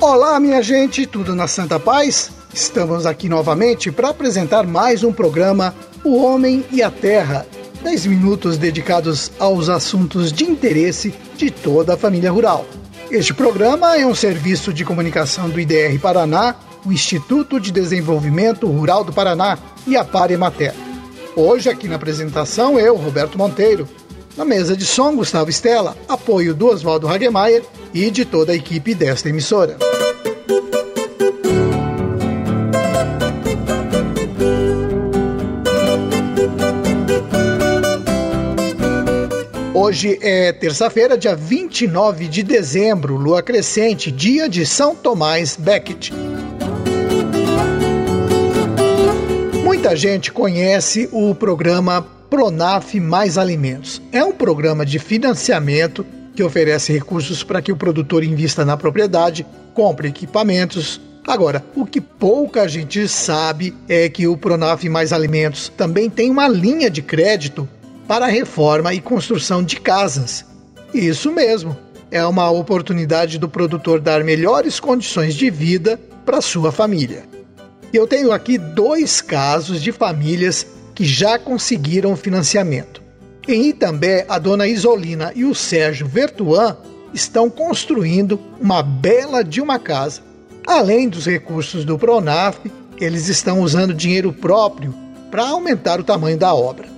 Olá, minha gente, tudo na Santa Paz? Estamos aqui novamente para apresentar mais um programa O Homem e a Terra. 10 minutos dedicados aos assuntos de interesse de toda a família rural. Este programa é um serviço de comunicação do IDR Paraná, o Instituto de Desenvolvimento Rural do Paraná e a Paremater. Hoje, aqui na apresentação, eu, Roberto Monteiro. Na mesa de som, Gustavo Estela, apoio do Oswaldo Hagemeyer e de toda a equipe desta emissora. Hoje é terça-feira, dia 29 de dezembro, lua crescente, dia de São Tomás Becket. Muita gente conhece o programa Pronaf Mais Alimentos. É um programa de financiamento que oferece recursos para que o produtor invista na propriedade, compre equipamentos. Agora, o que pouca gente sabe é que o Pronaf Mais Alimentos também tem uma linha de crédito para reforma e construção de casas. Isso mesmo, é uma oportunidade do produtor dar melhores condições de vida para sua família. Eu tenho aqui dois casos de famílias que já conseguiram financiamento. Em Itambé, a dona Isolina e o Sérgio Vertuan estão construindo uma bela de uma casa. Além dos recursos do Pronaf, eles estão usando dinheiro próprio para aumentar o tamanho da obra.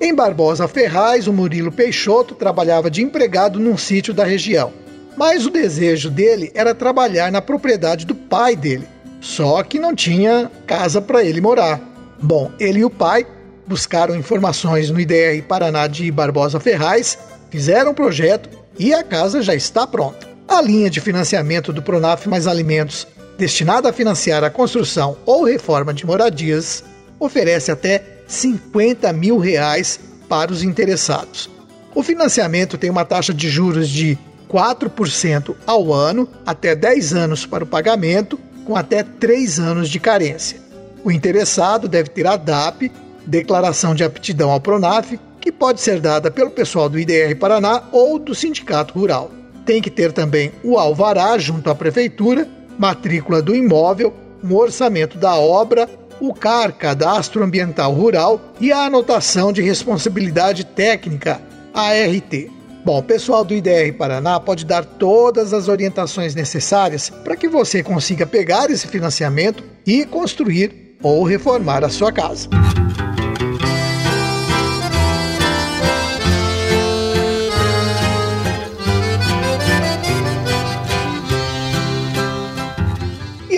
Em Barbosa Ferraz, o Murilo Peixoto trabalhava de empregado num sítio da região. Mas o desejo dele era trabalhar na propriedade do pai dele. Só que não tinha casa para ele morar. Bom, ele e o pai buscaram informações no IDR Paraná de Barbosa Ferraz, fizeram o projeto e a casa já está pronta. A linha de financiamento do Pronaf Mais Alimentos, destinada a financiar a construção ou reforma de moradias, oferece até 50 mil reais para os interessados. O financiamento tem uma taxa de juros de 4% ao ano, até 10 anos para o pagamento, com até 3 anos de carência. O interessado deve ter a DAP, Declaração de Aptidão ao Pronaf, que pode ser dada pelo pessoal do IDR Paraná ou do Sindicato Rural. Tem que ter também o alvará junto à prefeitura, matrícula do imóvel, um orçamento da obra o CAR, Cadastro Ambiental Rural, e a anotação de responsabilidade técnica, ART. Bom, o pessoal do IDR Paraná pode dar todas as orientações necessárias para que você consiga pegar esse financiamento e construir ou reformar a sua casa.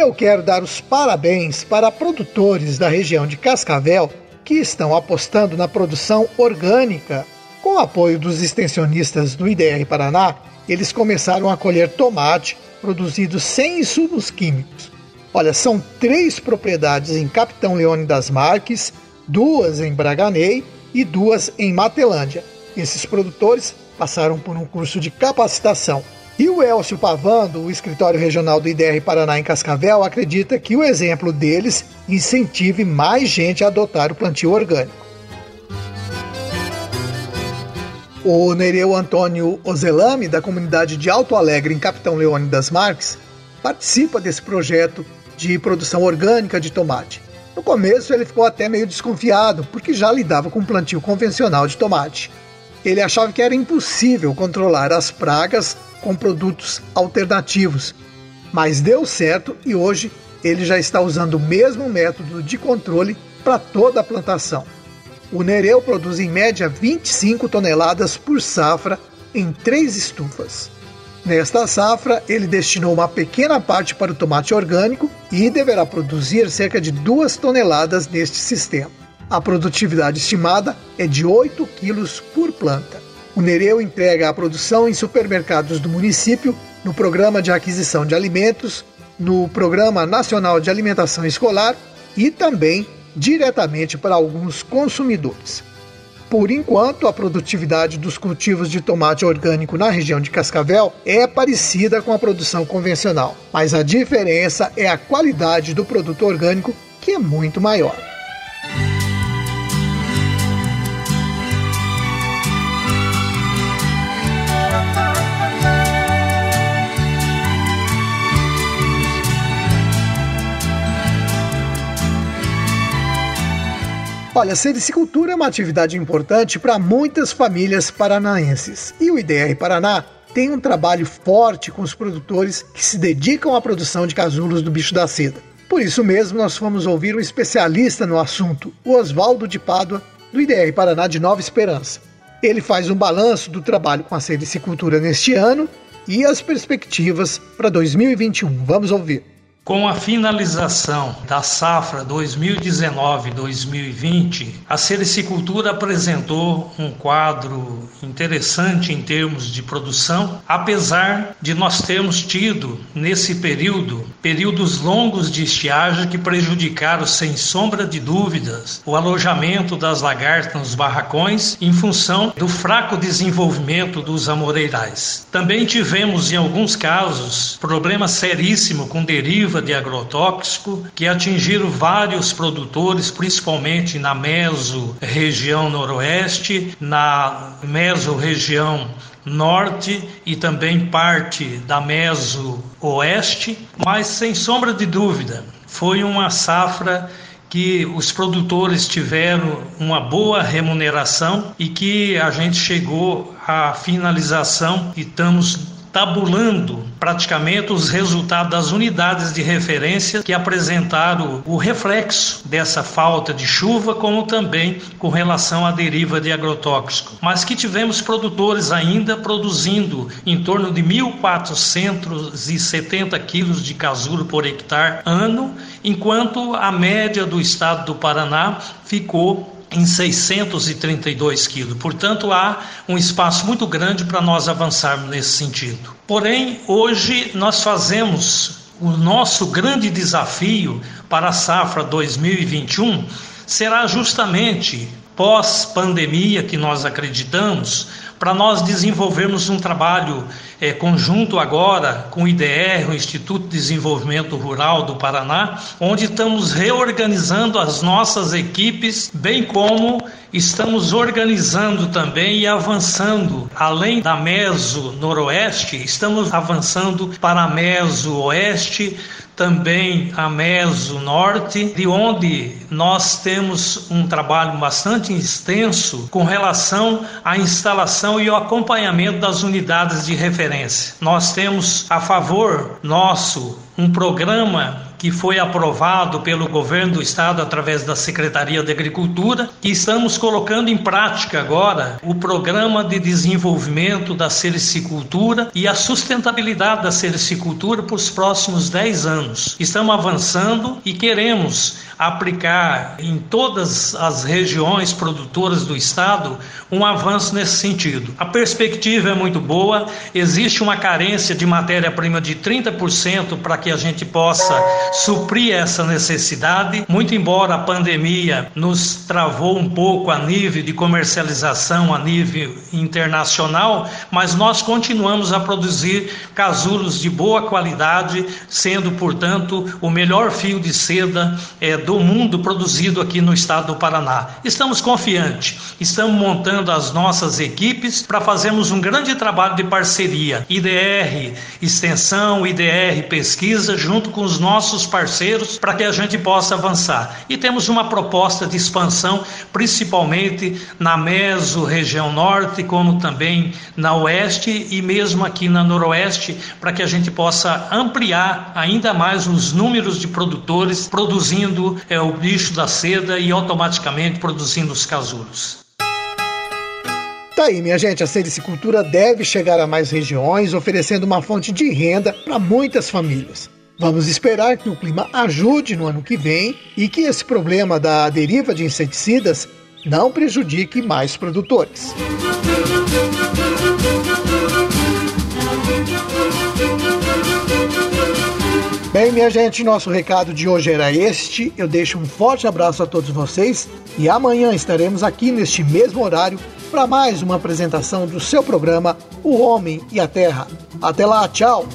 eu quero dar os parabéns para produtores da região de Cascavel que estão apostando na produção orgânica. Com o apoio dos extensionistas do IDR Paraná, eles começaram a colher tomate produzido sem insumos químicos. Olha, são três propriedades em Capitão Leone das Marques, duas em Braganei e duas em Matelândia. Esses produtores passaram por um curso de capacitação e o Elcio Pavando, o escritório regional do IDR Paraná em Cascavel, acredita que o exemplo deles incentive mais gente a adotar o plantio orgânico. O Nereu Antônio Ozelame, da comunidade de Alto Alegre, em Capitão Leone das Marques, participa desse projeto de produção orgânica de tomate. No começo ele ficou até meio desconfiado, porque já lidava com plantio convencional de tomate. Ele achava que era impossível controlar as pragas com produtos alternativos, mas deu certo e hoje ele já está usando o mesmo método de controle para toda a plantação. O Nereu produz em média 25 toneladas por safra em três estufas. Nesta safra, ele destinou uma pequena parte para o tomate orgânico e deverá produzir cerca de 2 toneladas neste sistema. A produtividade estimada é de 8 quilos por planta. O Nereu entrega a produção em supermercados do município, no Programa de Aquisição de Alimentos, no Programa Nacional de Alimentação Escolar e também diretamente para alguns consumidores. Por enquanto, a produtividade dos cultivos de tomate orgânico na região de Cascavel é parecida com a produção convencional, mas a diferença é a qualidade do produto orgânico, que é muito maior. Olha, sericicultura é uma atividade importante para muitas famílias paranaenses. E o IDR Paraná tem um trabalho forte com os produtores que se dedicam à produção de casulos do bicho da seda. Por isso mesmo, nós fomos ouvir um especialista no assunto, o Oswaldo de Pádua, do IDR Paraná de Nova Esperança. Ele faz um balanço do trabalho com a sericicultura neste ano e as perspectivas para 2021. Vamos ouvir. Com a finalização da safra 2019-2020, a sericicultura apresentou um quadro interessante em termos de produção, apesar de nós termos tido nesse período períodos longos de estiagem que prejudicaram sem sombra de dúvidas o alojamento das lagartas nos barracões em função do fraco desenvolvimento dos amoreirais. Também tivemos em alguns casos problema seríssimo com deriva de agrotóxico que atingiram vários produtores, principalmente na meso-região noroeste, na meso-região norte e também parte da meso-oeste, mas sem sombra de dúvida, foi uma safra que os produtores tiveram uma boa remuneração e que a gente chegou à finalização e estamos tabulando praticamente os resultados das unidades de referência que apresentaram o reflexo dessa falta de chuva, como também com relação à deriva de agrotóxico. Mas que tivemos produtores ainda produzindo em torno de 1.470 quilos de casulo por hectare ano, enquanto a média do estado do Paraná ficou em 632 quilos. Portanto, há um espaço muito grande para nós avançarmos nesse sentido. Porém, hoje nós fazemos o nosso grande desafio para a safra 2021 será justamente pós-pandemia que nós acreditamos, para nós desenvolvermos um trabalho é, conjunto agora com o IDR, o Instituto de Desenvolvimento Rural do Paraná, onde estamos reorganizando as nossas equipes, bem como estamos organizando também e avançando. Além da Meso Noroeste, estamos avançando para a Meso Oeste, também a Meso Norte, de onde nós temos um trabalho bastante extenso com relação à instalação e o acompanhamento das unidades de referência. Nós temos a favor nosso um programa que foi aprovado pelo governo do estado através da Secretaria de Agricultura, que estamos colocando em prática agora o programa de desenvolvimento da sericicultura e a sustentabilidade da sericicultura para os próximos 10 anos. Estamos avançando e queremos aplicar em todas as regiões produtoras do estado um avanço nesse sentido. A perspectiva é muito boa, existe uma carência de matéria-prima de 30% para que a gente possa suprir essa necessidade, muito embora a pandemia nos travou um pouco a nível de comercialização a nível internacional, mas nós continuamos a produzir casulos de boa qualidade, sendo, portanto, o melhor fio de seda é, do mundo produzido aqui no estado do Paraná. Estamos confiantes, estamos montando as nossas equipes para fazermos um grande trabalho de parceria, IDR Extensão, IDR Pesquisa, junto com os nossos parceiros para que a gente possa avançar. E temos uma proposta de expansão, principalmente na Meso, região norte, como também na oeste e mesmo aqui na noroeste, para que a gente possa ampliar ainda mais os números de produtores produzindo é, o bicho da seda e automaticamente produzindo os casulos. Tá aí, minha gente, a sericicultura deve chegar a mais regiões, oferecendo uma fonte de renda para muitas famílias. Vamos esperar que o clima ajude no ano que vem e que esse problema da deriva de inseticidas não prejudique mais produtores. Bem, minha gente, nosso recado de hoje era este. Eu deixo um forte abraço a todos vocês e amanhã estaremos aqui neste mesmo horário para mais uma apresentação do seu programa O Homem e a Terra. Até lá, tchau!